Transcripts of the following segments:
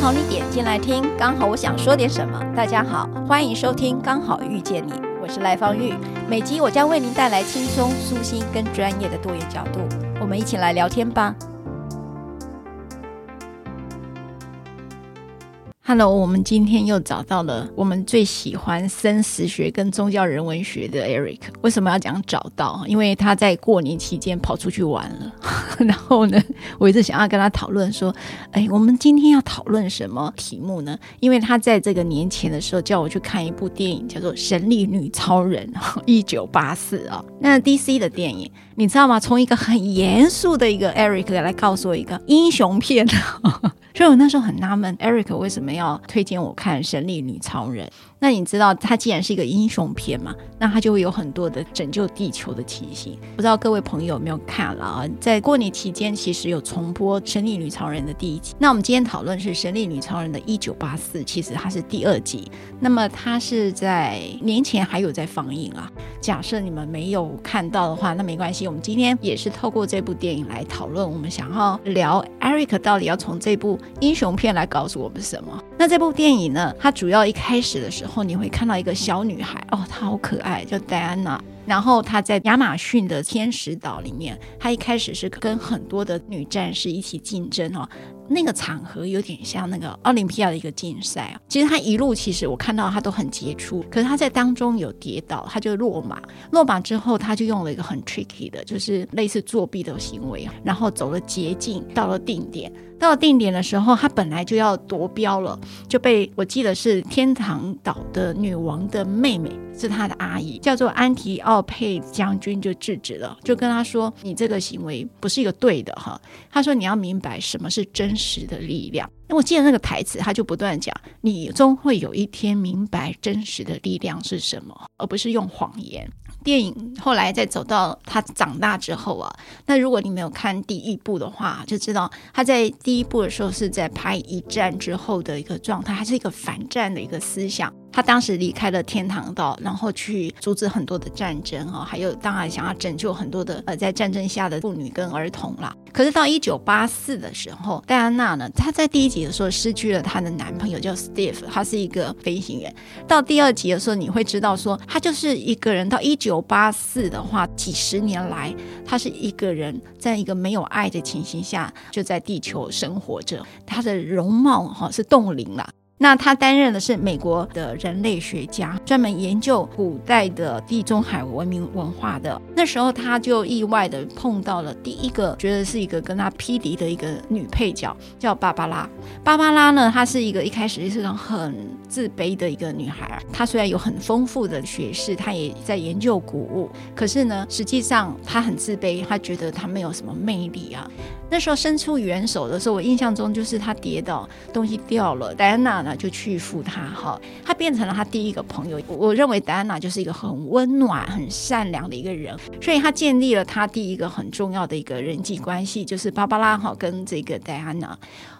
好你点进来听，刚好我想说点什么。大家好，欢迎收听《刚好遇见你》，我是赖芳玉。每集我将为您带来轻松、舒心跟专业的多元角度，我们一起来聊天吧。Hello，我们今天又找到了我们最喜欢生死学跟宗教人文学的 Eric。为什么要讲找到？因为他在过年期间跑出去玩了。然后呢，我一直想要跟他讨论说，哎，我们今天要讨论什么题目呢？因为他在这个年前的时候叫我去看一部电影，叫做《神力女超人》一九八四啊。那 DC 的电影，你知道吗？从一个很严肃的一个 Eric 来告诉我一个英雄片。所以我那时候很纳闷，Eric 为什么要推荐我看《神力女超人》？那你知道，它既然是一个英雄片嘛，那它就会有很多的拯救地球的情形。不知道各位朋友有没有看了啊？在过年期间，其实有重播《神力女超人》的第一集。那我们今天讨论是《神力女超人》的一九八四，其实它是第二集。那么它是在年前还有在放映啊。假设你们没有看到的话，那没关系。我们今天也是透过这部电影来讨论，我们想要聊 Eric 到底要从这部英雄片来告诉我们什么。那这部电影呢，它主要一开始的时候，你会看到一个小女孩哦，她好可爱，叫戴安娜。然后她在亚马逊的天使岛里面，她一开始是跟很多的女战士一起竞争哦。那个场合有点像那个奥林匹亚的一个竞赛啊。其实他一路其实我看到他都很杰出，可是他在当中有跌倒，他就落马。落马之后，他就用了一个很 tricky 的，就是类似作弊的行为，然后走了捷径，到了定点。到了定点的时候，他本来就要夺标了，就被我记得是天堂岛的女王的妹妹，是他的阿姨，叫做安提奥佩将军，就制止了，就跟他说：“你这个行为不是一个对的哈。”他说：“你要明白什么是真实的力量。”那我记得那个台词，他就不断讲：“你终会有一天明白真实的力量是什么，而不是用谎言。”电影后来在走到他长大之后啊，那如果你没有看第一部的话，就知道他在第一部的时候是在拍一战之后的一个状态，还是一个反战的一个思想。他当时离开了天堂岛，然后去阻止很多的战争啊，还有当然想要拯救很多的呃在战争下的妇女跟儿童啦。可是到一九八四的时候，戴安娜呢，她在第一集的时候失去了她的男朋友叫 Steve，他是一个飞行员。到第二集的时候，你会知道说，她就是一个人。到一九八四的话，几十年来，她是一个人，在一个没有爱的情形下，就在地球生活着。她的容貌哈是冻龄了。那他担任的是美国的人类学家，专门研究古代的地中海文明文化的。那时候他就意外的碰到了第一个，觉得是一个跟他匹敌的一个女配角，叫芭芭拉。芭芭拉呢，她是一个一开始是种很自卑的一个女孩。她虽然有很丰富的学识，她也在研究古物，可是呢，实际上她很自卑，她觉得她没有什么魅力啊。那时候伸出援手的时候，我印象中就是她跌倒，东西掉了，戴安娜就去扶他，哈，他变成了他第一个朋友。我认为戴安娜就是一个很温暖、很善良的一个人，所以他建立了他第一个很重要的一个人际关系，就是芭芭拉哈跟这个戴安娜。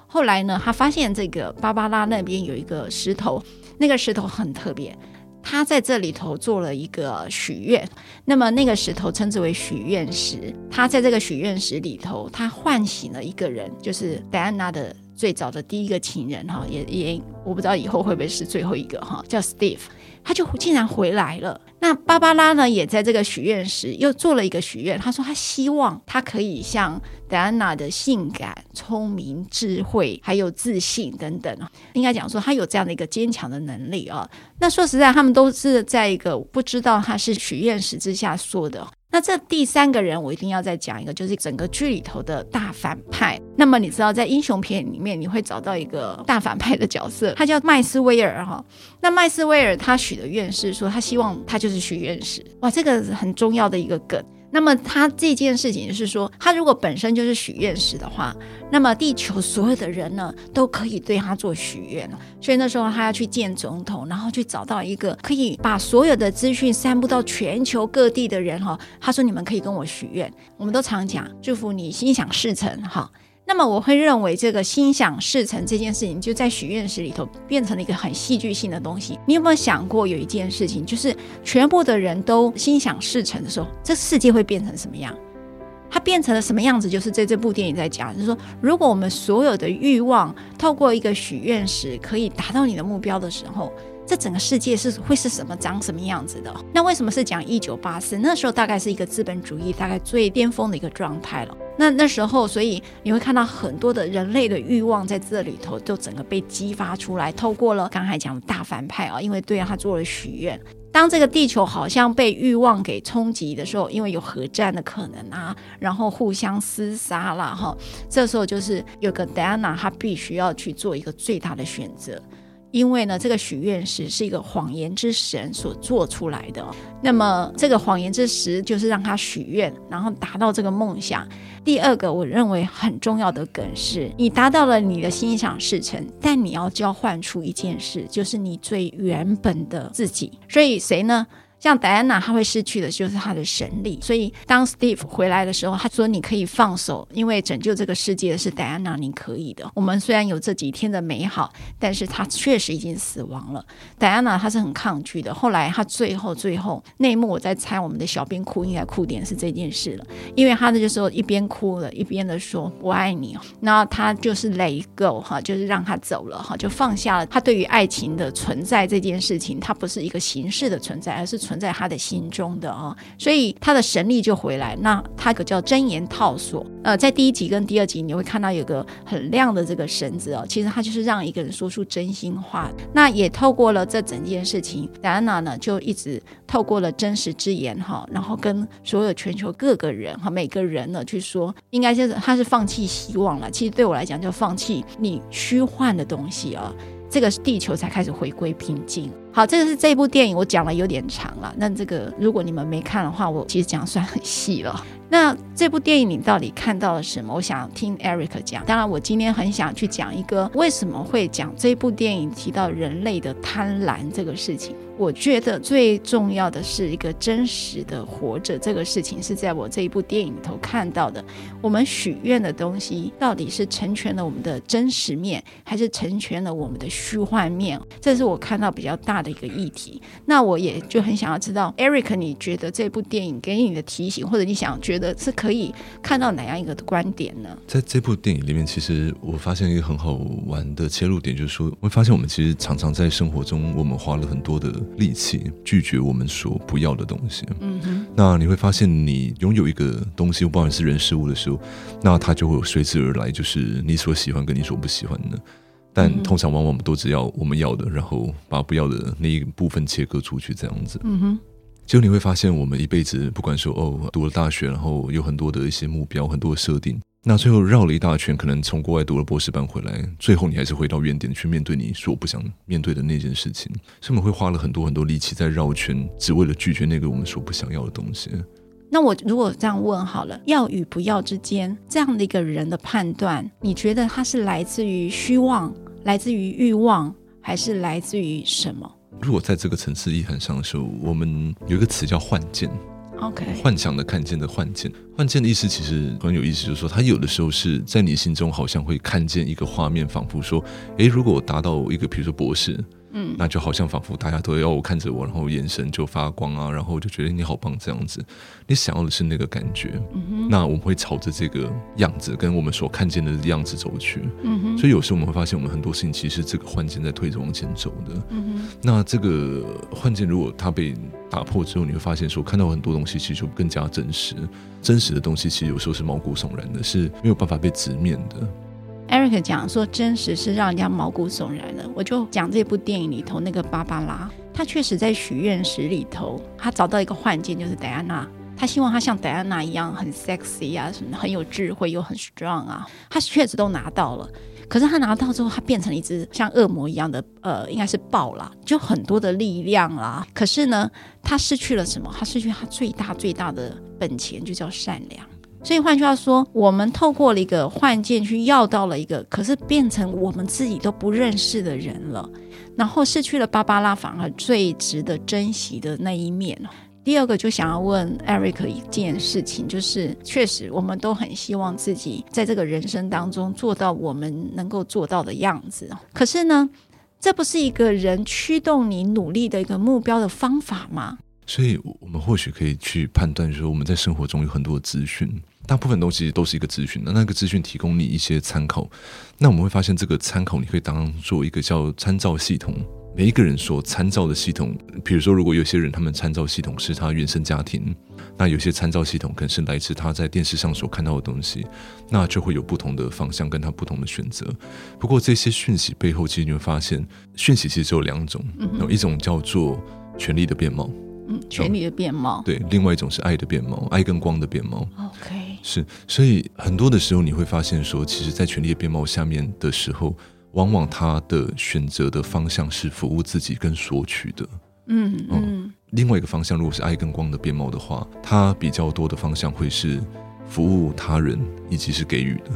后来呢，他发现这个芭芭拉那边有一个石头，那个石头很特别。他在这里头做了一个许愿，那么那个石头称之为许愿石。他在这个许愿石里头，他唤醒了一个人，就是戴安娜的最早的第一个情人哈，也也我不知道以后会不会是最后一个哈，叫 Steve。他就竟然回来了。那芭芭拉呢，也在这个许愿时又做了一个许愿。他说他希望他可以像戴安娜的性感、聪明、智慧，还有自信等等。应该讲说他有这样的一个坚强的能力啊。那说实在，他们都是在一个不知道他是许愿石之下说的。那这第三个人，我一定要再讲一个，就是整个剧里头的大反派。那么你知道，在英雄片里面，你会找到一个大反派的角色，他叫麦斯威尔哈。那麦斯威尔他许的愿是说，他希望他就是许愿石。哇，这个很重要的一个梗。那么他这件事情是说，他如果本身就是许愿石的话，那么地球所有的人呢都可以对他做许愿。所以那时候他要去见总统，然后去找到一个可以把所有的资讯散布到全球各地的人哈。他说：“你们可以跟我许愿，我们都常讲祝福你心想事成哈。”那么我会认为这个心想事成这件事情，就在许愿石里头变成了一个很戏剧性的东西。你有没有想过有一件事情，就是全部的人都心想事成的时候，这世界会变成什么样？它变成了什么样子？就是在这部电影在讲，就是说，如果我们所有的欲望透过一个许愿石可以达到你的目标的时候，这整个世界是会是什么长什么样子的？那为什么是讲一九八四？那时候大概是一个资本主义大概最巅峰的一个状态了。那那时候，所以你会看到很多的人类的欲望在这里头都整个被激发出来，透过了刚才讲的大反派啊，因为对他做了许愿。当这个地球好像被欲望给冲击的时候，因为有核战的可能啊，然后互相厮杀了哈，这时候就是有个戴安娜，她必须要去做一个最大的选择。因为呢，这个许愿石是一个谎言之神所做出来的。那么，这个谎言之石就是让他许愿，然后达到这个梦想。第二个，我认为很重要的梗是，你达到了你的心想事成，但你要交换出一件事，就是你最原本的自己。所以，谁呢？像戴安娜，她会失去的就是她的神力。所以当 Steve 回来的时候，他说：“你可以放手，因为拯救这个世界的是戴安娜，你可以的。我们虽然有这几天的美好，但是她确实已经死亡了。戴安娜她是很抗拒的。后来她最后最后那一幕，我在猜我们的小编哭应该哭点是这件事了，因为她那个时候一边哭了一边的说我爱你。那她就是 let go 哈，就是让她走了哈，就放下了她对于爱情的存在这件事情，它不是一个形式的存在，而是。存在他的心中的啊，所以他的神力就回来。那他个叫真言套索，呃，在第一集跟第二集你会看到有个很亮的这个绳子哦，其实他就是让一个人说出真心话。那也透过了这整件事情，戴安娜呢就一直透过了真实之言哈，然后跟所有全球各个人哈，每个人呢去说，应该就是他是放弃希望了。其实对我来讲，就放弃你虚幻的东西啊。这个地球才开始回归平静。好，这个是这部电影，我讲了有点长了。那这个如果你们没看的话，我其实讲算很细了。那这部电影你到底看到了什么？我想听 Eric 讲。当然，我今天很想去讲一个为什么会讲这部电影提到人类的贪婪这个事情。我觉得最重要的是一个真实的活着这个事情，是在我这一部电影里头看到的。我们许愿的东西到底是成全了我们的真实面，还是成全了我们的虚幻面？这是我看到比较大的一个议题。那我也就很想要知道，Eric，你觉得这部电影给你的提醒，或者你想觉得是可以看到哪样一个的观点呢？在这部电影里面，其实我发现一个很好玩的切入点，就是说，我会发现我们其实常常在生活中，我们花了很多的。力气拒绝我们所不要的东西。嗯哼，那你会发现，你拥有一个东西，不管是人事物的时候，那它就会随之而来，就是你所喜欢跟你所不喜欢的。但通常往往我们都只要我们要的，然后把不要的那一部分切割出去，这样子。嗯哼，结果你会发现，我们一辈子不管说哦，读了大学，然后有很多的一些目标，很多的设定。那最后绕了一大圈，可能从国外读了博士班回来，最后你还是回到原点去面对你所不想面对的那件事情。所以我们会花了很多很多力气在绕圈，只为了拒绝那个我们所不想要的东西。那我如果这样问好了，要与不要之间这样的一个人的判断，你觉得他是来自于虚妄，来自于欲望，还是来自于什么？如果在这个层次意涵上的时候，我们有一个词叫幻见。OK，幻想的看见的幻见，幻见的意思其实很有意思，就是说，它有的时候是在你心中好像会看见一个画面，仿佛说，诶，如果我达到一个，比如说博士。嗯，那就好像仿佛大家都要我看着我，然后眼神就发光啊，然后就觉得你好棒这样子。你想要的是那个感觉，嗯。那我们会朝着这个样子，跟我们所看见的样子走去。嗯哼。所以有时候我们会发现，我们很多事情其实是这个幻境在推着往前走的。嗯哼。那这个幻境如果它被打破之后，你会发现说，看到很多东西其实就更加真实。真实的东西其实有时候是毛骨悚然的，是没有办法被直面的。Eric 讲说，真实是让人家毛骨悚然的。我就讲这部电影里头那个芭芭拉，她确实在许愿石里头，她找到一个幻境，就是戴安娜他希望他像戴安娜一样很 sexy 啊，什么很有智慧又很 strong 啊，他确实都拿到了。可是他拿到之后，他变成一只像恶魔一样的，呃，应该是豹啦，就很多的力量啦。可是呢，他失去了什么？他失去他最大最大的本钱，就叫善良。所以换句话说，我们透过了一个幻境去要到了一个，可是变成我们自己都不认识的人了，然后失去了芭芭拉反而最值得珍惜的那一面。第二个就想要问 Eric 一件事情，就是确实我们都很希望自己在这个人生当中做到我们能够做到的样子。可是呢，这不是一个人驱动你努力的一个目标的方法吗？所以，我们或许可以去判断说，我们在生活中有很多的资讯，大部分东西都是一个资讯。那那个资讯提供你一些参考，那我们会发现这个参考你可以当做一个叫参照系统。每一个人所参照的系统，比如说，如果有些人他们参照系统是他原生家庭，那有些参照系统可能是来自他在电视上所看到的东西，那就会有不同的方向跟他不同的选择。不过这些讯息背后，其实你会发现，讯息其实只有两种，有一种叫做权力的面貌，嗯，权力的变貌，对，另外一种是爱的变貌，爱跟光的变貌。OK，是，所以很多的时候你会发现说，其实，在权力的变貌下面的时候。往往他的选择的方向是服务自己跟索取的，嗯嗯，嗯。另外一个方向，如果是爱跟光的变貌的话，他比较多的方向会是服务他人以及是给予的，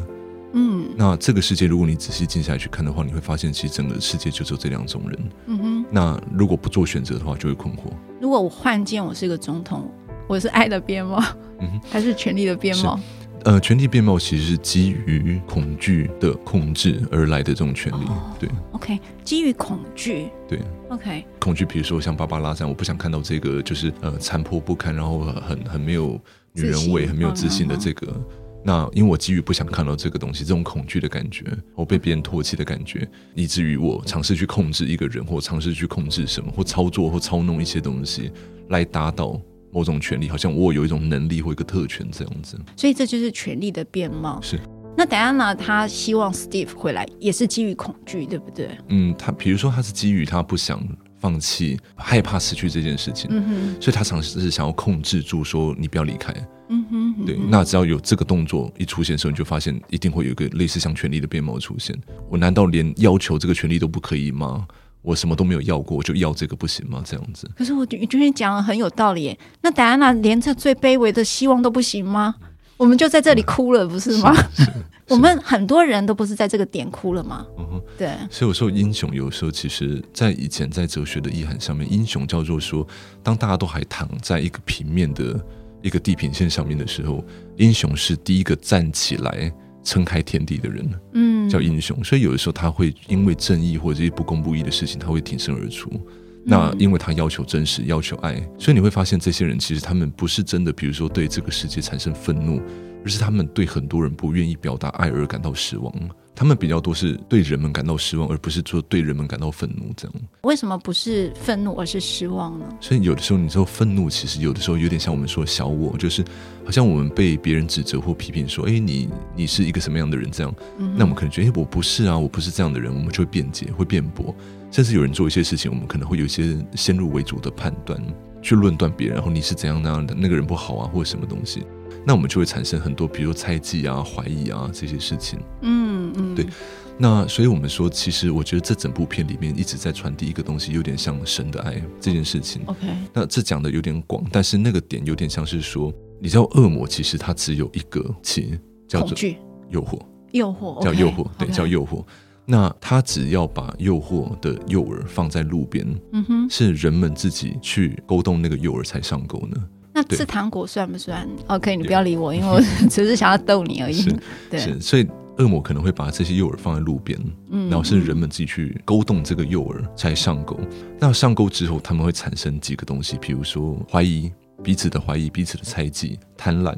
嗯。那这个世界，如果你仔细静下来去看的话，你会发现，其实整个世界就只有这两种人，嗯哼。那如果不做选择的话，就会困惑。如果我换件，我是一个总统，我是爱的边貌，嗯哼，还是权力的边貌？呃，权力面貌其实是基于恐惧的控制而来的这种权力，哦、对。OK，基于恐惧。对。OK，恐惧，比如说像芭芭拉这样，我不想看到这个，就是呃残破不堪，然后很很没有女人味、很没有自信的这个。嗯、那因为我基于不想看到这个东西，这种恐惧的感觉，我被别人唾弃的感觉，以至于我尝试去控制一个人，或尝试去控制什么，或操作或操弄一些东西来达到。某种权利，好像我有一种能力或一个特权这样子，所以这就是权力的面貌。是。那戴安娜她希望 Steve 回来，也是基于恐惧，对不对？嗯，她比如说她是基于她不想放弃，害怕失去这件事情，嗯哼，所以他尝试是想要控制住，说你不要离开，嗯哼，嗯哼，对。那只要有这个动作一出现的时候，你就发现一定会有一个类似像权力的面貌出现。我难道连要求这个权利都不可以吗？我什么都没有要过，我就要这个不行吗？这样子。可是我觉得你讲的很有道理。那戴安娜连这最卑微的希望都不行吗？我们就在这里哭了，不是吗？是 我们很多人都不是在这个点哭了吗？嗯哼，对。所以有时候英雄，有时候其实在以前在哲学的意涵上面，英雄叫做说，当大家都还躺在一个平面的一个地平线上面的时候，英雄是第一个站起来。撑开天地的人，嗯，叫英雄。所以有的时候他会因为正义或者这些不公不义的事情，他会挺身而出。那因为他要求真实，要求爱，所以你会发现这些人其实他们不是真的，比如说对这个世界产生愤怒，而是他们对很多人不愿意表达爱而感到失望。他们比较多是对人们感到失望，而不是说对人们感到愤怒。这样为什么不是愤怒，而是失望呢？所以有的时候，你说愤怒，其实有的时候有点像我们说小我，就是好像我们被别人指责或批评说：“哎，你你是一个什么样的人？”这样，嗯、那我们可能觉得：“哎，我不是啊，我不是这样的人。”我们就会辩解，会辩驳，甚至有人做一些事情，我们可能会有一些先入为主的判断，去论断别人，然后你是怎样那样的，那个人不好啊，或者什么东西。那我们就会产生很多，比如猜忌啊、怀疑啊这些事情。嗯嗯，对。那所以我们说，其实我觉得这整部片里面一直在传递一个东西，有点像神的爱这件事情。OK。那这讲的有点广，但是那个点有点像是说，你知道恶魔其实它只有一个词，叫做诱惑。诱惑。叫诱惑，对，叫诱惑。那他只要把诱惑的诱饵放在路边，嗯哼，是人们自己去勾动那个诱饵才上钩呢。那吃糖果算不算？OK，你不要理我，因为我 只是想要逗你而已。是对是，所以恶魔可能会把这些诱饵放在路边，嗯，然后是人们自己去勾动这个诱饵才上钩。那上钩之后，他们会产生几个东西，比如说怀疑彼此的怀疑，彼此的猜忌、贪婪，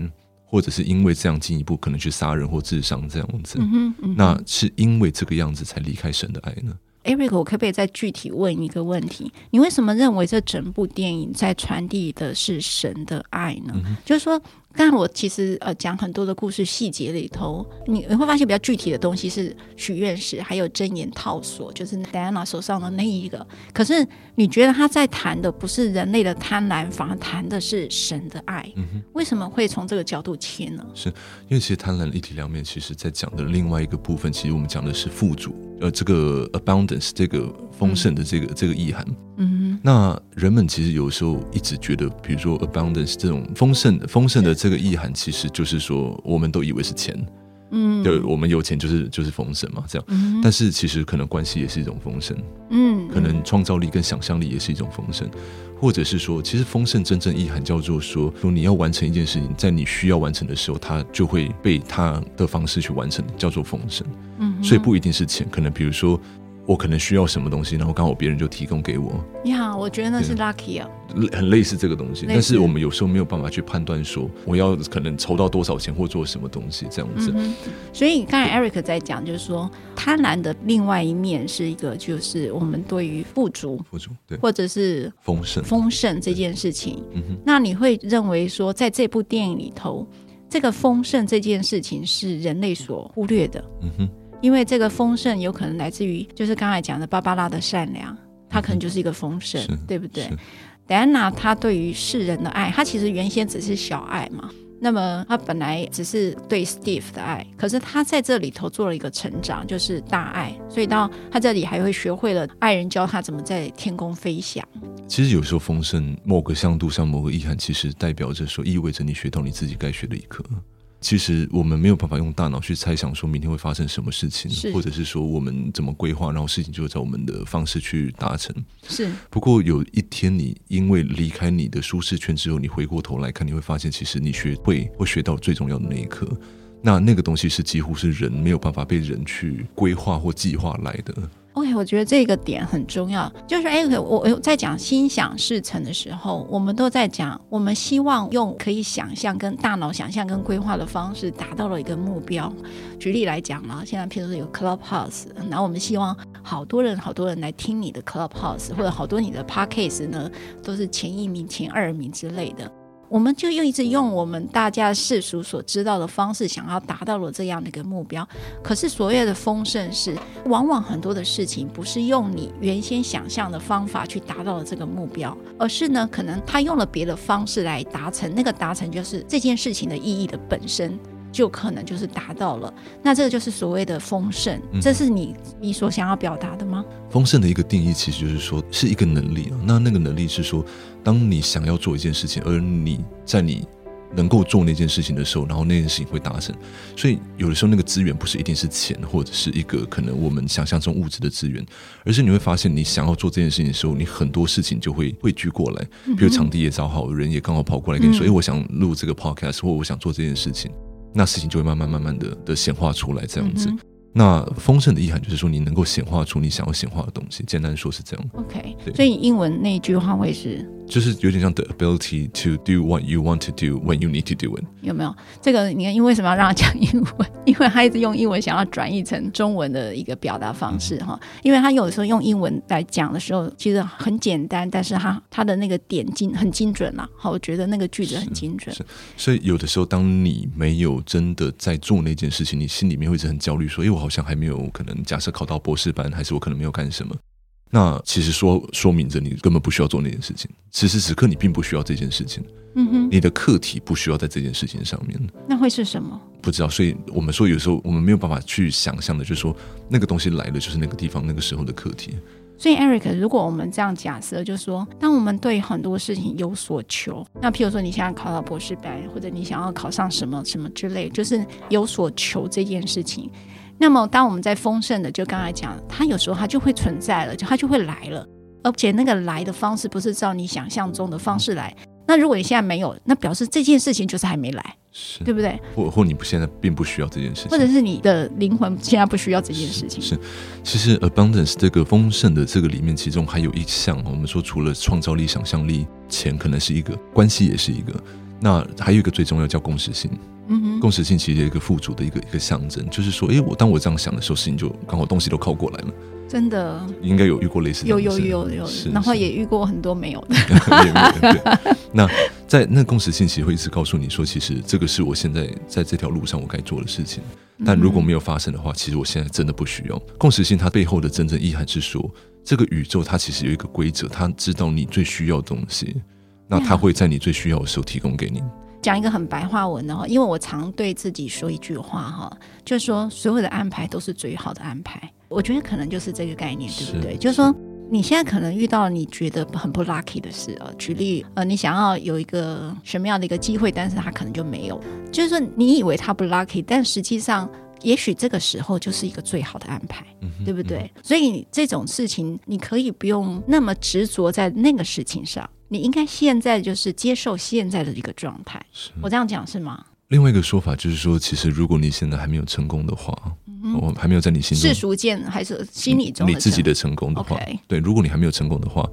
或者是因为这样进一步可能去杀人或自伤这样子。嗯，嗯，那是因为这个样子才离开神的爱呢？Eric，我可不可以再具体问一个问题？你为什么认为这整部电影在传递的是神的爱呢？嗯、就是说，刚才我其实呃讲很多的故事细节里头，你你会发现比较具体的东西是许愿石，还有真言套索，就是戴安娜手上的那一个。可是你觉得他在谈的不是人类的贪婪，反而谈的是神的爱。嗯，为什么会从这个角度切呢？是因为其实贪婪的一体两面，其实在讲的另外一个部分，其实我们讲的是富足，呃，这个 abundance 这个丰盛的这个、嗯、这个意涵。嗯哼，那人们其实有时候一直觉得，比如说 abundance 这种丰盛丰盛的。这个意涵其实就是说，我们都以为是钱，嗯，对，我们有钱就是就是丰盛嘛，这样。嗯、但是其实可能关系也是一种丰盛，嗯，可能创造力跟想象力也是一种丰盛，或者是说，其实丰盛真正意涵叫做说，说你要完成一件事情，在你需要完成的时候，它就会被它的方式去完成，叫做丰盛。嗯，所以不一定是钱，可能比如说。我可能需要什么东西，然后刚好别人就提供给我。你好，我觉得那是 lucky 啊，很类似这个东西。但是我们有时候没有办法去判断说，我要可能筹到多少钱或做什么东西这样子。嗯、所以刚才 Eric 在讲，就是说贪婪的另外一面是一个，就是我们对于富足、富足对，或者是丰盛、丰盛这件事情。嗯哼，那你会认为说，在这部电影里头，这个丰盛这件事情是人类所忽略的。嗯哼。因为这个丰盛有可能来自于，就是刚才讲的芭芭拉的善良，它可能就是一个丰盛，嗯、对不对？戴安娜她对于世人的爱，她其实原先只是小爱嘛。那么她本来只是对 Steve 的爱，可是她在这里头做了一个成长，就是大爱。所以到她这里还会学会了爱人教她怎么在天空飞翔。其实有时候丰盛某个向度上某个意涵，其实代表着说，意味着你学到你自己该学的一课。其实我们没有办法用大脑去猜想说明天会发生什么事情，或者是说我们怎么规划，然后事情就会照我们的方式去达成。是。不过有一天你因为离开你的舒适圈之后，你回过头来看，你会发现其实你学会会学到最重要的那一课。那那个东西是几乎是人没有办法被人去规划或计划来的。OK，我觉得这个点很重要。就是哎，我我在讲心想事成的时候，我们都在讲，我们希望用可以想象、跟大脑想象、跟规划的方式，达到了一个目标。举例来讲嘛，现在譬如说有 Clubhouse，然后我们希望好多人、好多人来听你的 Clubhouse，或者好多你的 Podcast 呢，都是前一名、前二名之类的。我们就又一直用我们大家世俗所知道的方式，想要达到了这样的一个目标。可是所谓的丰盛是，往往很多的事情不是用你原先想象的方法去达到了这个目标，而是呢，可能他用了别的方式来达成。那个达成就是这件事情的意义的本身。就可能就是达到了，那这个就是所谓的丰盛，这是你你所想要表达的吗？丰盛的一个定义其实就是说是一个能力啊，那那个能力是说，当你想要做一件事情，而你在你能够做那件事情的时候，然后那件事情会达成。所以有的时候那个资源不是一定是钱，或者是一个可能我们想象中物质的资源，而是你会发现你想要做这件事情的时候，你很多事情就会汇聚过来，比如场地也找好，人也刚好跑过来跟你说，哎、嗯，我想录这个 podcast，或我想做这件事情。那事情就会慢慢慢慢的的显化出来，这样子。嗯那丰盛的意涵就是说，你能够显化出你想要显化的东西。简单说是这样。OK，所以英文那一句话会是，就是有点像 the ability to do what you want to do when you need to do it。有没有这个？你看，因为为什么要让他讲英文？因为他一直用英文想要转译成中文的一个表达方式哈。嗯、因为他有的时候用英文来讲的时候，其实很简单，但是他他的那个点精很精准啦。好，我觉得那个句子很精准。是，所以有的时候，当你没有真的在做那件事情，你心里面会一直很焦虑，说，哎，我。好像还没有可能，假设考到博士班，还是我可能没有干什么？那其实说说明着你根本不需要做那件事情。此时此刻你并不需要这件事情。嗯哼，你的课题不需要在这件事情上面。那会是什么？不知道。所以我们说，有时候我们没有办法去想象的，就是说那个东西来了，就是那个地方那个时候的课题。所以，Eric，如果我们这样假设，就是说，当我们对很多事情有所求，那譬如说，你现在考到博士班，或者你想要考上什么什么之类，就是有所求这件事情。那么，当我们在丰盛的，就刚才讲，它有时候它就会存在了，就它就会来了，而且那个来的方式不是照你想象中的方式来。那如果你现在没有，那表示这件事情就是还没来，是对不对？或或你不现在并不需要这件事情，或者是你的灵魂现在不需要这件事情。是，是，其实 abundance 这个丰盛的这个里面，其中还有一项，我们说除了创造力、想象力，钱可能是一个，关系也是一个。那还有一个最重要叫共识性。嗯哼，共识性其实有一个富足的一个一个象征，就是说，哎，我当我这样想的时候，事情就刚好东西都靠过来了。真的，应该有遇过类似的。有有有有，然后也遇过很多没有的。对，那在那共识性其实会一直告诉你说，其实这个是我现在在这条路上我该做的事情。但如果没有发生的话，其实我现在真的不需要共识性。它背后的真正意涵是说，这个宇宙它其实有一个规则，它知道你最需要的东西，那它会在你最需要的时候提供给你。讲一个很白话文的哈，因为我常对自己说一句话哈，就是说所有的安排都是最好的安排。我觉得可能就是这个概念，对不对？是就是说你现在可能遇到你觉得很不 lucky 的事啊，举例呃，你想要有一个什么样的一个机会，但是他可能就没有。就是说你以为他不 lucky，但实际上也许这个时候就是一个最好的安排，嗯、对不对？嗯、所以这种事情你可以不用那么执着在那个事情上。你应该现在就是接受现在的一个状态，我这样讲是吗？另外一个说法就是说，其实如果你现在还没有成功的话，嗯、我还没有在你心中世俗见还是心理中你自己的成功的话.对，如果你还没有成功的话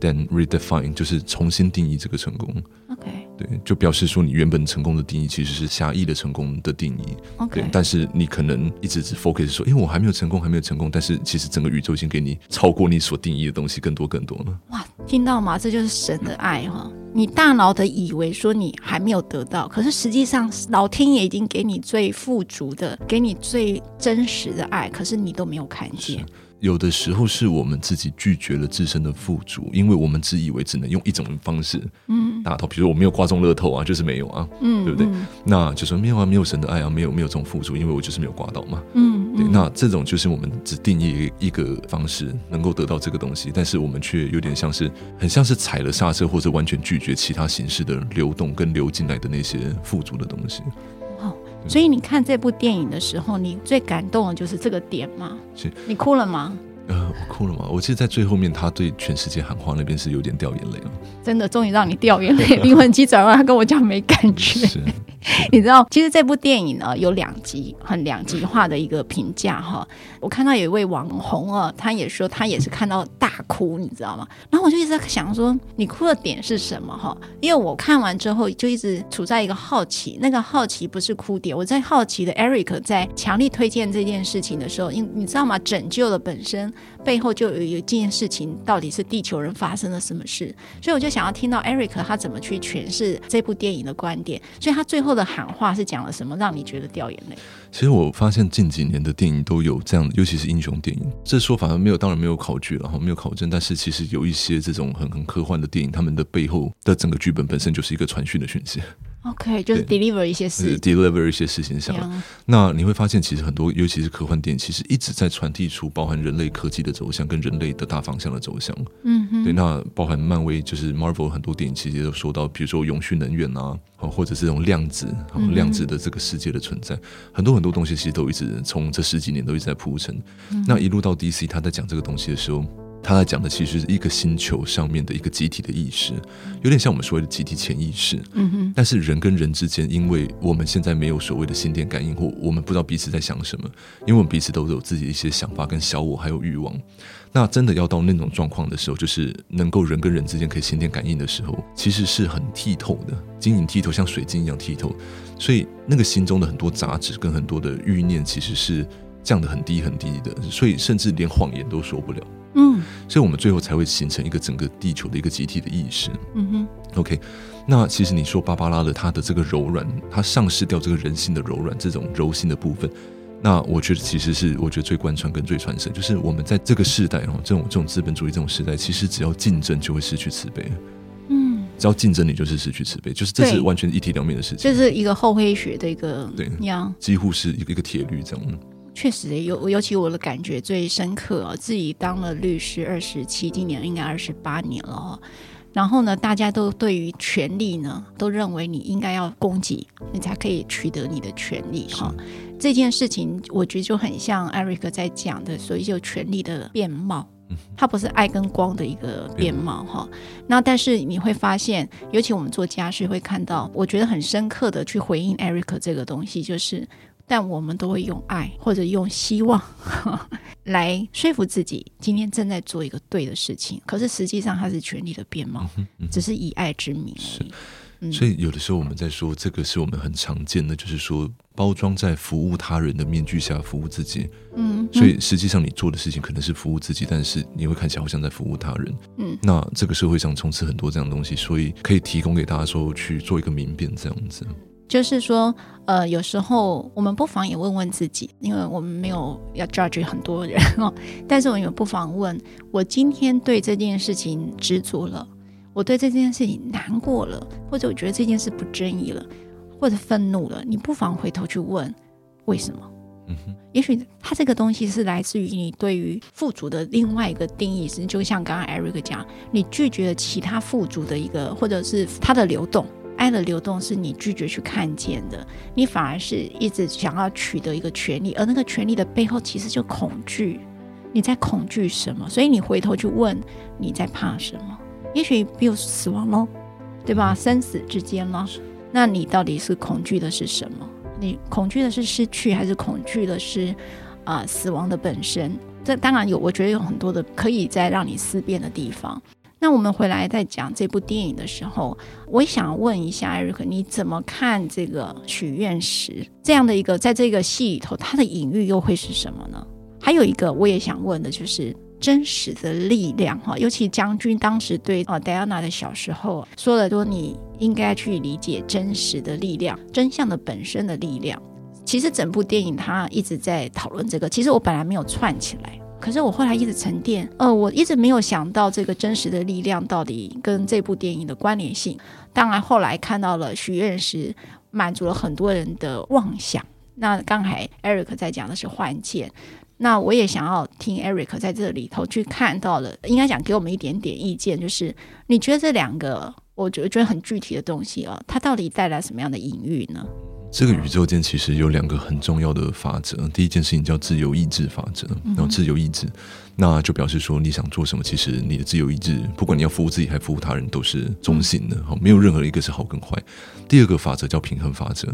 ，then redefine 就是重新定义这个成功。OK。对，就表示说你原本成功的定义其实是狭义的成功的定义。对，但是你可能一直只 focus 说，因为我还没有成功，还没有成功。但是其实整个宇宙已经给你超过你所定义的东西更多更多了。哇，听到吗？这就是神的爱哈！你大脑的以为说你还没有得到，可是实际上老天爷已经给你最富足的，给你最真实的爱，可是你都没有看见。有的时候是我们自己拒绝了自身的富足，因为我们自以为只能用一种方式，嗯，打头。比如我没有刮中乐透啊，就是没有啊，嗯，对不对？嗯、那就说没有啊，没有神的爱啊，没有没有这种富足，因为我就是没有刮到嘛，嗯，对。那这种就是我们只定义一个方式能够得到这个东西，但是我们却有点像是很像是踩了刹车，或者完全拒绝其他形式的流动跟流进来的那些富足的东西。所以你看这部电影的时候，你最感动的就是这个点吗？是你哭了吗？呃，我哭了吗？我记得在最后面，他对全世界喊话那边是有点掉眼泪了。真的，终于让你掉眼泪。灵魂急转弯，他跟我讲没感觉。是。你知道，其实这部电影呢有两极，很两极化的一个评价哈。我看到有一位网红啊，他也说他也是看到大哭，你知道吗？然后我就一直在想说，你哭的点是什么哈？因为我看完之后就一直处在一个好奇，那个好奇不是哭点，我在好奇的 Eric 在强力推荐这件事情的时候，因你知道吗？拯救的本身背后就有一件事情，到底是地球人发生了什么事？所以我就想要听到 Eric 他怎么去诠释这部电影的观点，所以他最后。的喊话是讲了什么，让你觉得掉眼泪？其实我发现近几年的电影都有这样，尤其是英雄电影，这说法没有，当然没有考据了，然后没有考证。但是其实有一些这种很很科幻的电影，他们的背后的整个剧本本身就是一个传讯的讯息。OK，就是 deliver 一些事，deliver 一些事情下来。那你会发现，其实很多，尤其是科幻电影，其实一直在传递出包含人类科技的走向跟人类的大方向的走向。嗯哼，对。那包含漫威，就是 Marvel 很多电影，其实都说到，比如说永续能源啊，或者是这种量子，量子的这个世界的存在，嗯、很多很多东西其实都一直从这十几年都一直在铺陈。嗯、那一路到 DC，他在讲这个东西的时候。他在讲的其实是一个星球上面的一个集体的意识，有点像我们所谓的集体潜意识。嗯哼。但是人跟人之间，因为我们现在没有所谓的心电感应，或我们不知道彼此在想什么，因为我们彼此都有自己的一些想法跟小我还有欲望。那真的要到那种状况的时候，就是能够人跟人之间可以心电感应的时候，其实是很剔透的，晶莹剔透，像水晶一样剔透。所以那个心中的很多杂质跟很多的欲念，其实是降得很低很低的。所以甚至连谎言都说不了。嗯，所以我们最后才会形成一个整个地球的一个集体的意识。嗯哼，OK，那其实你说芭芭拉的她的这个柔软，她丧失掉这个人性的柔软，这种柔性的部分，那我觉得其实是我觉得最贯穿跟最传神，就是我们在这个时代哦，这种这种资本主义这种时代，其实只要竞争就会失去慈悲。嗯，只要竞争你就是失去慈悲，就是这是完全一体两面的事情，这是一个厚黑学的一个对，样几乎是一个一个铁律这样。确实有，尤其我的感觉最深刻啊，自己当了律师二十七，今年应该二十八年了哈。然后呢，大家都对于权利呢，都认为你应该要供给，你才可以取得你的权利哈。是这件事情我觉得就很像艾瑞克在讲的，所以就权力的变貌，它不是爱跟光的一个面貌哈。那但是你会发现，尤其我们做家事会看到，我觉得很深刻的去回应 Eric 这个东西，就是。但我们都会用爱或者用希望 来说服自己，今天正在做一个对的事情。可是实际上，它是权力的变貌，只是以爱之名而已。所以有的时候我们在说这个是我们很常见的，就是说包装在服务他人的面具下服务自己。嗯，所以实际上你做的事情可能是服务自己，但是你会看起来好像在服务他人。嗯，那这个社会上充斥很多这样的东西，所以可以提供给大家说去做一个明辨，这样子。就是说，呃，有时候我们不妨也问问自己，因为我们没有要 judge 很多人哦，但是我们也不妨问：我今天对这件事情执着了，我对这件事情难过了，或者我觉得这件事不正义了，或者愤怒了，你不妨回头去问为什么？嗯哼，也许它这个东西是来自于你对于富足的另外一个定义，是就像刚刚 Eric 讲，你拒绝了其他富足的一个，或者是它的流动。爱的流动是你拒绝去看见的，你反而是一直想要取得一个权利，而那个权利的背后其实就恐惧。你在恐惧什么？所以你回头去问你在怕什么？也许比如死亡喽，对吧？生死之间喽，那你到底是恐惧的是什么？你恐惧的是失去，还是恐惧的是啊、死亡的本身？这当然有，我觉得有很多的可以再让你思辨的地方。那我们回来再讲这部电影的时候，我想问一下艾瑞克，你怎么看这个许愿石这样的一个，在这个戏里头，它的隐喻又会是什么呢？还有一个我也想问的就是真实的力量哈，尤其将军当时对啊戴安娜的小时候说了多，你应该去理解真实的力量，真相的本身的力量。其实整部电影它一直在讨论这个，其实我本来没有串起来。可是我后来一直沉淀，呃，我一直没有想到这个真实的力量到底跟这部电影的关联性。当然后来看到了许愿石，满足了很多人的妄想。那刚才 Eric 在讲的是幻见，那我也想要听 Eric 在这里头去看到了，应该讲给我们一点点意见，就是你觉得这两个，我觉得觉得很具体的东西啊，它到底带来什么样的隐喻呢？这个宇宙间其实有两个很重要的法则，第一件事情叫自由意志法则，然后自由意志。那就表示说，你想做什么，其实你的自由意志，不管你要服务自己还服务他人，都是中性的，好，没有任何一个是好跟坏。第二个法则叫平衡法则，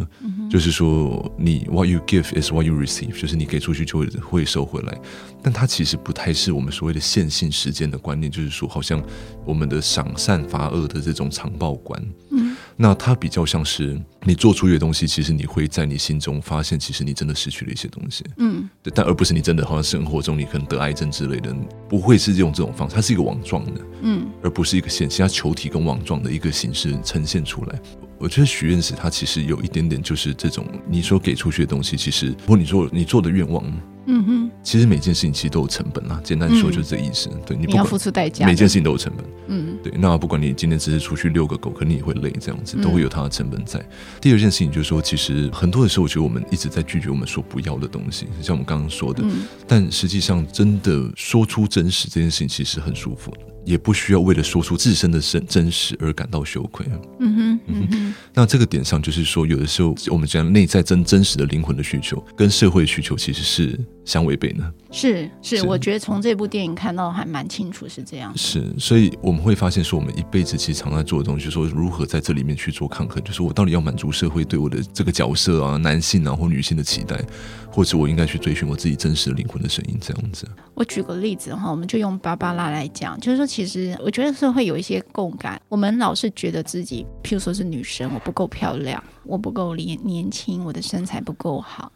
就是说你 what you give is what you receive，就是你给出去就会会收回来。但它其实不太是我们所谓的线性时间的观念，就是说好像我们的赏善罚恶的这种长报观。嗯，那它比较像是你做出一个东西，其实你会在你心中发现，其实你真的失去了一些东西。嗯，对，但而不是你真的好像生活中你可能得癌症之类的。不会是用这种方式，它是一个网状的，嗯，而不是一个线性，它球体跟网状的一个形式呈现出来。我觉得许愿石它其实有一点点就是这种，你所给出去的东西，其实如果你做你做的愿望。嗯哼，其实每件事情其实都有成本啦。简单说就是这意思。嗯、对你，不要付出代价，每件事情都有成本。嗯，对。那不管你今天只是出去遛个狗，可能也会累，这样子都会有它的成本在。嗯、第二件事情就是说，其实很多的时候，我觉得我们一直在拒绝我们说不要的东西，像我们刚刚说的。嗯、但实际上，真的说出真实这件事情，其实很舒服的。也不需要为了说出自身的真真实而感到羞愧。嗯哼，嗯哼。那这个点上，就是说，有的时候我们讲内在真真实的灵魂的需求，跟社会需求其实是相违背呢。是是，是我觉得从这部电影看到还蛮清楚是这样。是，所以我们会发现说，我们一辈子其实常在做的东西，就是说如何在这里面去做抗衡，就是我到底要满足社会对我的这个角色啊，男性啊或女性的期待，或者我应该去追寻我自己真实的灵魂的声音，这样子。我举个例子哈，我们就用芭芭拉来讲，就是说。其实我觉得是会有一些共感。我们老是觉得自己，譬如说是女生，我不够漂亮，我不够年年轻，我的身材不够好，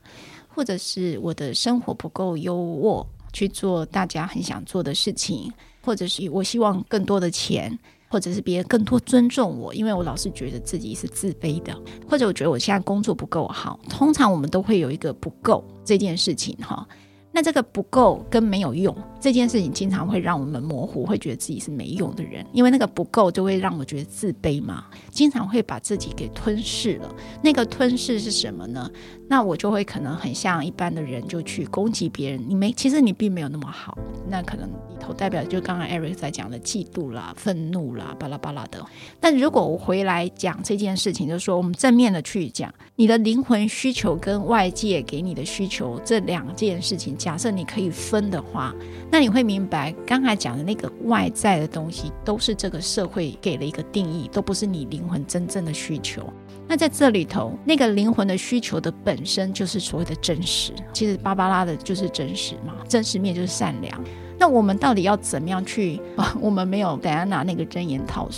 或者是我的生活不够优渥，去做大家很想做的事情，或者是我希望更多的钱，或者是别人更多尊重我，因为我老是觉得自己是自卑的，或者我觉得我现在工作不够好。通常我们都会有一个不够这件事情哈。那这个不够跟没有用这件事情，经常会让我们模糊，会觉得自己是没用的人，因为那个不够就会让我觉得自卑嘛，经常会把自己给吞噬了。那个吞噬是什么呢？那我就会可能很像一般的人，就去攻击别人。你没，其实你并没有那么好。那可能里头代表就刚刚 Eric 在讲的嫉妒啦、愤怒啦、巴拉巴拉的。但如果我回来讲这件事情，就是说我们正面的去讲，你的灵魂需求跟外界给你的需求这两件事情，假设你可以分的话，那你会明白刚才讲的那个外在的东西，都是这个社会给了一个定义，都不是你灵魂真正的需求。那在这里头，那个灵魂的需求的本身就是所谓的真实。其实芭芭拉的就是真实嘛，真实面就是善良。那我们到底要怎么样去？啊，我们没有戴安娜那个真言套。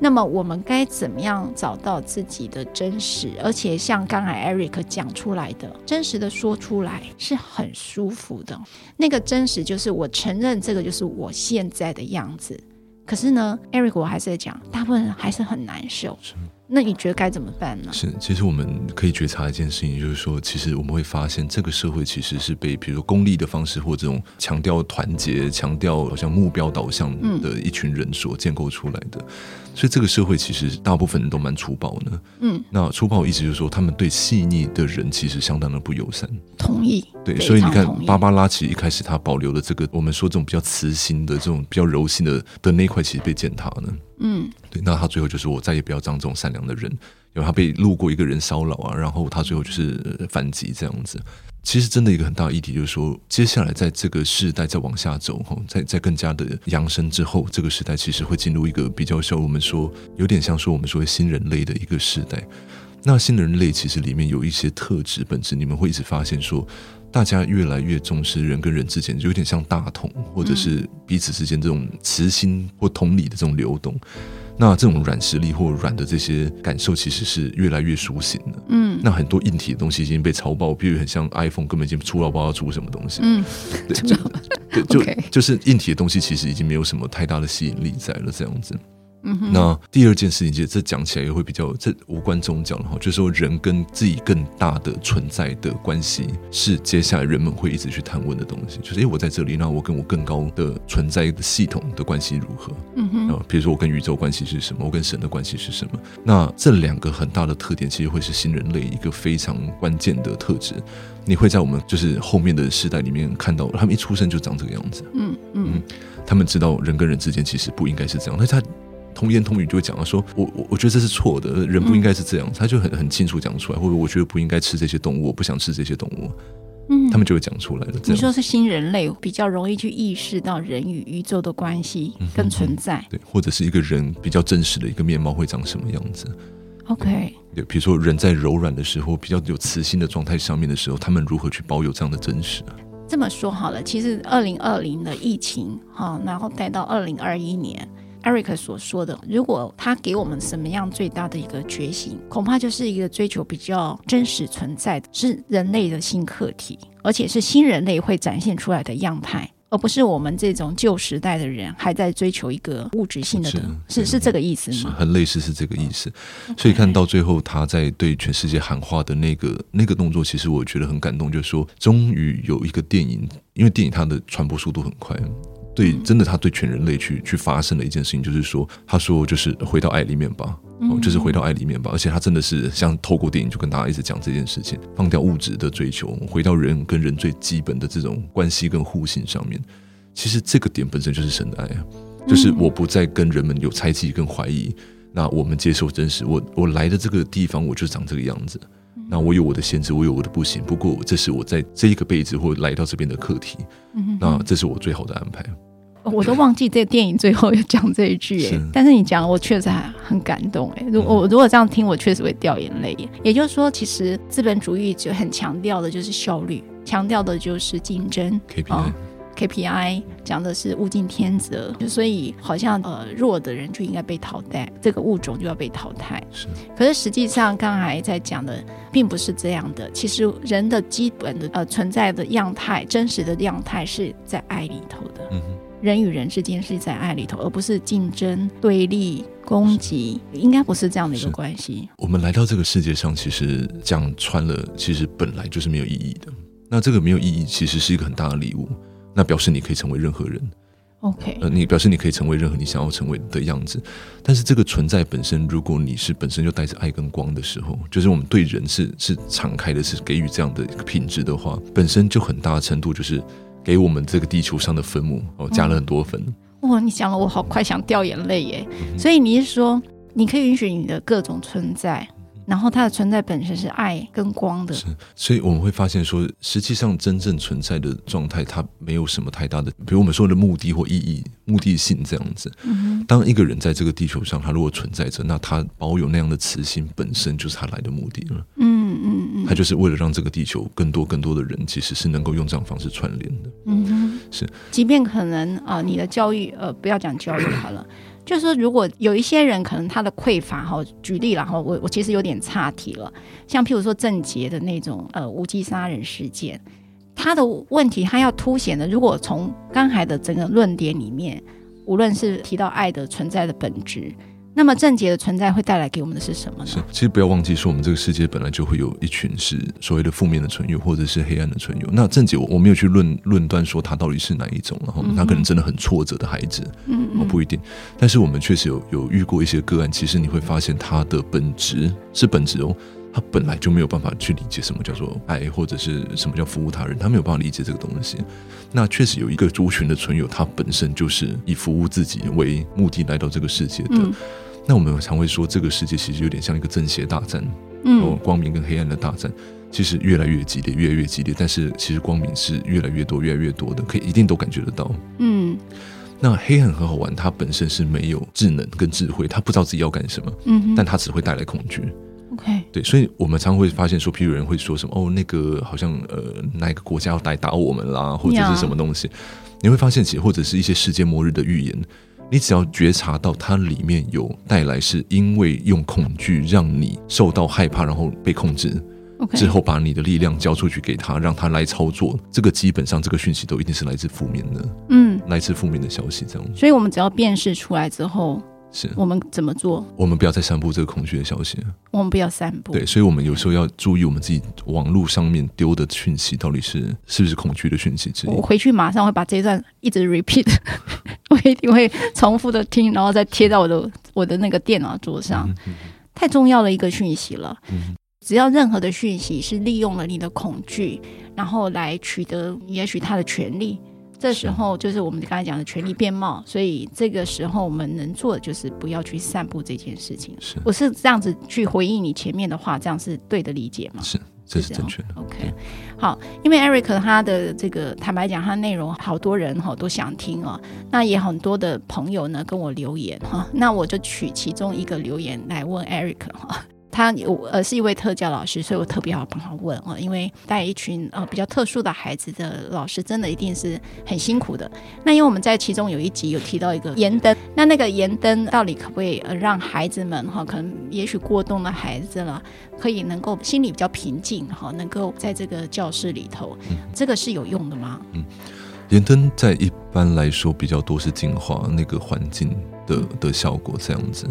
那么我们该怎么样找到自己的真实？而且像刚才 Eric 讲出来的，真实的说出来是很舒服的。那个真实就是我承认这个就是我现在的样子。可是呢，Eric，我还是在讲，大部分人还是很难受。那你觉得该怎么办呢？是，其实我们可以觉察一件事情，就是说，其实我们会发现，这个社会其实是被比如说功利的方式或这种强调团结、强调好像目标导向的一群人所建构出来的。嗯、所以这个社会其实大部分人都蛮粗暴的。嗯，那粗暴意思就是说，他们对细腻的人其实相当的不友善。同意。对，所以你看，芭芭拉其实一开始他保留的这个，我们说这种比较慈心的、这种比较柔性的的那一块，其实被践踏了。嗯，对，那他最后就是我再也不要当这种善良的人，因为他被路过一个人骚扰啊，然后他最后就是反击这样子。其实真的一个很大的议题就是说，接下来在这个时代再往下走，在在更加的扬升之后，这个时代其实会进入一个比较像我们说有点像说我们说新人类的一个时代。那新人类其实里面有一些特质本质，你们会一直发现说。大家越来越重视人跟人之间，就有点像大同，或者是彼此之间这种慈心或同理的这种流动。那这种软实力或软的这些感受，其实是越来越苏醒的。嗯，那很多硬体的东西已经被超爆，比如很像 iPhone 根本已经出了不知道出什么东西。嗯，对，就对，就就是硬体的东西，其实已经没有什么太大的吸引力在了，这样子。嗯、哼那第二件事情，其实这讲起来也会比较，这无关宗教了哈，就是说人跟自己更大的存在的关系，是接下来人们会一直去探问的东西。就是，哎，我在这里，那我跟我更高的存在的系统的关系如何？嗯哼，比如说我跟宇宙关系是什么？我跟神的关系是什么？那这两个很大的特点，其实会是新人类一个非常关键的特质。你会在我们就是后面的时代里面看到，他们一出生就长这个样子。嗯嗯，嗯，他们知道人跟人之间其实不应该是这样，那他。童言通语就会讲到说，我我我觉得这是错的，人不应该是这样，他就很很清楚讲出来，或者我觉得不应该吃这些动物，我不想吃这些动物，嗯，他们就会讲出来了。你说是新人类比较容易去意识到人与宇宙的关系跟存在，嗯，对，或者是一个人比较真实的一个面貌会长什么样子？OK，对，比如说人在柔软的时候，比较有磁性的状态上面的时候，他们如何去保有这样的真实？这么说好了，其实二零二零的疫情哈，然后带到二零二一年。Eric 所说的，如果他给我们什么样最大的一个觉醒，恐怕就是一个追求比较真实存在的，是人类的新课题，而且是新人类会展现出来的样态，而不是我们这种旧时代的人还在追求一个物质性的是。是是这个意思吗？是很类似是这个意思。所以看到最后他在对全世界喊话的那个那个动作，其实我觉得很感动，就是说终于有一个电影，因为电影它的传播速度很快。对，真的，他对全人类去去发生的一件事情，就是说，他说就是回到爱里面吧，哦，就是回到爱里面吧。而且他真的是像透过电影，就跟大家一直讲这件事情，放掉物质的追求，回到人跟人最基本的这种关系跟互信上面。其实这个点本身就是神的爱啊，就是我不再跟人们有猜忌跟怀疑，那我们接受真实。我我来的这个地方，我就长这个样子。那我有我的限制，我有我的不行。不过这是我在这一个辈子或来到这边的课题。那这是我最好的安排。我都忘记这个电影最后要讲这一句但是你讲我确实还很感动哎。如果我如果这样听，我确实会掉眼泪。也就是说，其实资本主义就很强调的就是效率，强调的就是竞争。KPI。KPI 讲的是物竞天择，所以好像呃弱的人就应该被淘汰，这个物种就要被淘汰。是，可是实际上刚才在讲的并不是这样的。其实人的基本的呃存在的样态，真实的样态是在爱里头的。嗯哼，人与人之间是在爱里头，而不是竞争、对立、攻击，应该不是这样的一个关系。我们来到这个世界上，其实这样穿了，其实本来就是没有意义的。那这个没有意义，其实是一个很大的礼物。那表示你可以成为任何人，OK？呃，你表示你可以成为任何你想要成为的样子。但是这个存在本身，如果你是本身就带着爱跟光的时候，就是我们对人是是敞开的，是给予这样的一个品质的话，本身就很大的程度就是给我们这个地球上的分母哦加了很多分。哇、你讲了我好快想掉眼泪耶！嗯、所以你是说，你可以允许你的各种存在？然后它的存在本身是爱跟光的，是，所以我们会发现说，实际上真正存在的状态，它没有什么太大的，比如我们说的目的或意义、目的性这样子。嗯，当一个人在这个地球上，他如果存在着，那他保有那样的磁性，本身就是他来的目的了。嗯。嗯嗯嗯，它就是为了让这个地球更多更多的人其实是能够用这样方式串联的。嗯哼，是，即便可能啊、呃，你的教育呃，不要讲教育好了，就是说如果有一些人可能他的匮乏哈，举例然后，我我其实有点岔题了，像譬如说郑杰的那种呃无机杀人事件，他的问题他要凸显的，如果从刚才的整个论点里面，无论是提到爱的存在的本质。那么症结的存在会带来给我们的是什么呢？是，其实不要忘记说，我们这个世界本来就会有一群是所谓的负面的存有，或者是黑暗的存有。那症结我我没有去论论断说他到底是哪一种，然后他可能真的很挫折的孩子，嗯，嗯，不一定。但是我们确实有有遇过一些个案，其实你会发现他的本质是本质哦，他本来就没有办法去理解什么叫做爱，或者是什么叫服务他人，他没有办法理解这个东西。那确实有一个族群的存有，他本身就是以服务自己为目的来到这个世界的。嗯那我们常会说，这个世界其实有点像一个正邪大战，嗯，光明跟黑暗的大战，其实越来越激烈，越来越激烈。但是其实光明是越来越多，越来越多的，可以一定都感觉得到。嗯，那黑暗很好玩，它本身是没有智能跟智慧，它不知道自己要干什么，嗯，但它只会带来恐惧。OK，对，所以我们常会发现说，譬如有人会说什么，哦，那个好像呃，哪个国家要来打我们啦，或者是什么东西，你会发现其实或者是一些世界末日的预言。你只要觉察到它里面有带来，是因为用恐惧让你受到害怕，然后被控制.之后把你的力量交出去给他，让他来操作。这个基本上这个讯息都一定是来自负面的，嗯，来自负面的消息这样。所以我们只要辨识出来之后。是我们怎么做？我们不要再散布这个恐惧的消息。我们不要散布。对，所以，我们有时候要注意我们自己网络上面丢的讯息到底是是不是恐惧的讯息之一。我回去马上会把这一段一直 repeat，我一定会重复的听，然后再贴到我的我的那个电脑桌上。太重要的一个讯息了。嗯、只要任何的讯息是利用了你的恐惧，然后来取得也许他的权利。这时候就是我们刚才讲的权力变貌，所以这个时候我们能做的就是不要去散布这件事情。是，我是这样子去回应你前面的话，这样是对的理解吗？是，这是正确的。OK，好，因为 Eric 他的这个坦白讲，他内容好多人哈都想听哦，那也很多的朋友呢跟我留言哈，那我就取其中一个留言来问 Eric 哈。他有呃是一位特教老师，所以我特别好帮他问啊，因为带一群呃比较特殊的孩子的老师，真的一定是很辛苦的。那因为我们在其中有一集有提到一个盐灯，那那个盐灯到底可不可以呃让孩子们哈，可能也许过冬的孩子了，可以能够心里比较平静哈，能够在这个教室里头，这个是有用的吗？嗯，盐灯在一般来说比较多是净化那个环境的的效果，这样子。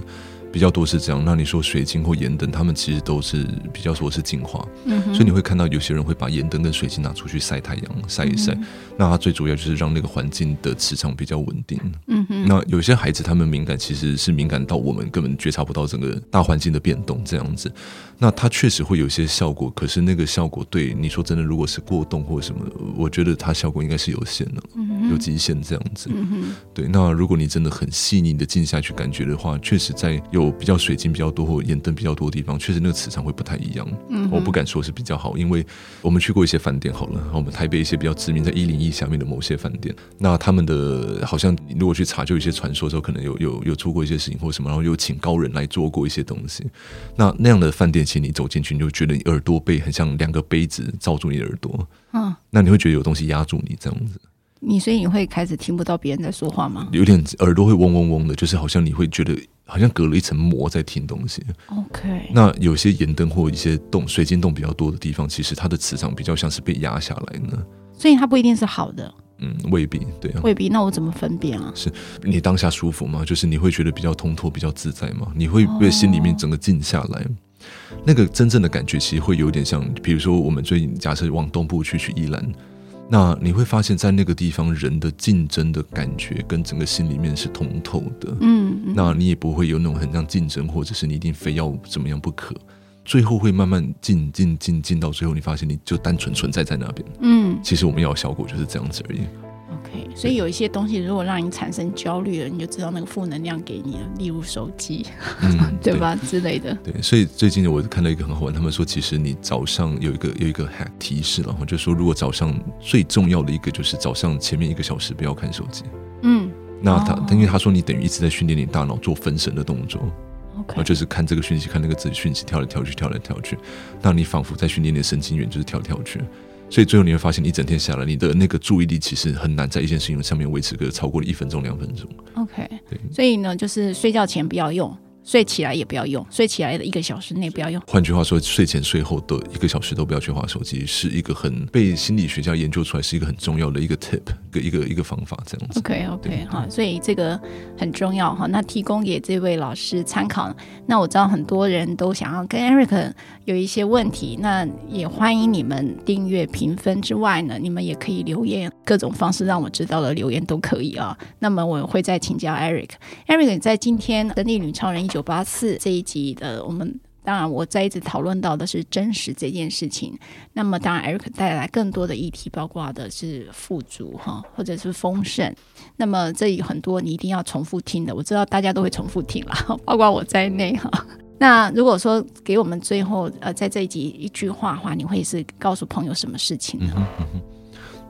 比较多是这样，那你说水晶或盐灯，他们其实都是比较说是净化，嗯、所以你会看到有些人会把盐灯跟水晶拿出去晒太阳，晒一晒。嗯、那它最主要就是让那个环境的磁场比较稳定。嗯哼。那有些孩子他们敏感，其实是敏感到我们根本觉察不到整个大环境的变动这样子。那它确实会有些效果，可是那个效果对你说真的，如果是过动或什么，我觉得它效果应该是有限的，有极限这样子。嗯、对，那如果你真的很细腻的静下去感觉的话，确实在有。比较水晶比较多或盐灯比较多的地方，确实那个磁场会不太一样。嗯，我不敢说是比较好，因为我们去过一些饭店，好了，我们台北一些比较知名在一零一下面的某些饭店，那他们的好像如果去查，就有一些传说的时候，可能有有有出过一些事情或什么，然后有请高人来做过一些东西。那那样的饭店，其实你走进去，你就觉得你耳朵被很像两个杯子罩住你的耳朵。嗯，那你会觉得有东西压住你这样子。你所以你会开始听不到别人在说话吗？有点耳朵会嗡嗡嗡的，就是好像你会觉得好像隔了一层膜在听东西。OK，那有些岩灯或一些洞、水晶洞比较多的地方，其实它的磁场比较像是被压下来呢。所以它不一定是好的。嗯，未必对啊，未必。那我怎么分辨啊？是你当下舒服吗？就是你会觉得比较通透、比较自在吗？你会被心里面整个静下来？哦、那个真正的感觉其实会有点像，比如说我们最近假设往东部去，去宜兰。那你会发现在那个地方，人的竞争的感觉跟整个心里面是通透的。嗯，嗯，那你也不会有那种很像竞争，或者是你一定非要怎么样不可。最后会慢慢进进进进到最后，你发现你就单纯存在在那边。嗯，其实我们要的效果就是这样子而已。所以有一些东西如果让你产生焦虑了，你就知道那个负能量给你了，例如手机，嗯，对吧之类的。对，所以最近我看到一个很好玩，他们说其实你早上有一个有一个提示，然后就说如果早上最重要的一个就是早上前面一个小时不要看手机。嗯，那他因为他说你等于一直在训练你大脑做分神的动作。然后就是看这个讯息，看那个字讯息，跳来跳去，跳来跳去，那你仿佛在训练你的神经元，就是跳来跳去。所以最后你会发现，你整天下来，你的那个注意力其实很难在一件事情上面维持个超过了一分钟、两分钟。OK，对，所以呢，就是睡觉前不要用。睡起来也不要用，睡起来的一个小时内不要用。换句话说，睡前睡后的一个小时都不要去划手机，是一个很被心理学家研究出来，是一个很重要的一个 tip，一个一个一个方法，这样子。OK OK 哈，所以这个很重要哈。那提供给这位老师参考。那我知道很多人都想要跟 Eric 有一些问题，那也欢迎你们订阅、评分之外呢，你们也可以留言，各种方式让我知道的留言都可以啊。那么我会再请教 Eric。Eric 在今天《神力女超人一》九八四这一集的，我们当然我再一直讨论到的是真实这件事情。那么当然，Eric 带来更多的议题，包括的是富足哈，或者是丰盛。那么这里很多你一定要重复听的，我知道大家都会重复听了，包括我在内哈。那如果说给我们最后呃在这一集一句话的话，你会是告诉朋友什么事情呢？嗯嗯、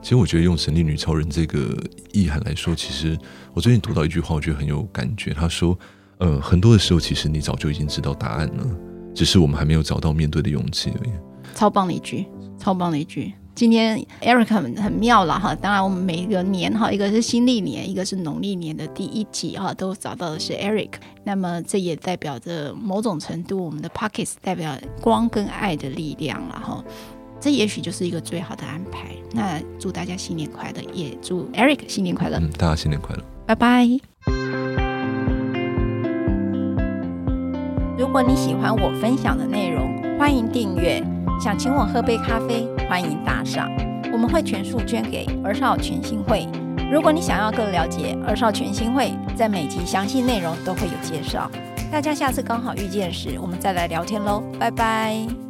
其实我觉得用神力女超人这个意涵来说，其实我最近读到一句话，我觉得很有感觉。他说。呃，很多的时候，其实你早就已经知道答案了，只是我们还没有找到面对的勇气而已。超棒的一句，超棒的一句。今天 Eric 很很妙了哈，当然我们每一个年哈，一个是新历年，一个是农历年的第一集哈，都找到的是 Eric。那么这也代表着某种程度，我们的 Podcast 代表光跟爱的力量了哈。这也许就是一个最好的安排。那祝大家新年快乐，也祝 Eric 新年快乐。嗯，大家新年快乐，拜拜。如果你喜欢我分享的内容，欢迎订阅。想请我喝杯咖啡，欢迎打赏，我们会全数捐给二少全新会。如果你想要更了解二少全新会，在每集详细内容都会有介绍。大家下次刚好遇见时，我们再来聊天喽，拜拜。